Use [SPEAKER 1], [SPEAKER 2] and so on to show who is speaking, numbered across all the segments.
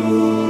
[SPEAKER 1] Música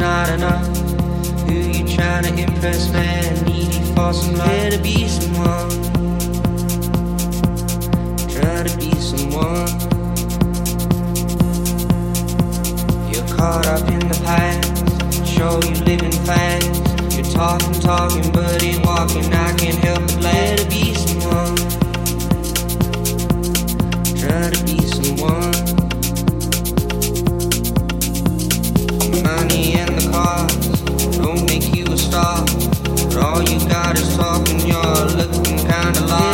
[SPEAKER 2] not enough. Who you trying to impress, man? Needy for somewhere to be someone. Try to be someone. You're caught up in the past. Show you living fast. You're talking, talking, but ain't walking. I can't help but let it be someone. Try to be someone. money the car won't make you a star. But all you got is talking, you're looking kinda lost.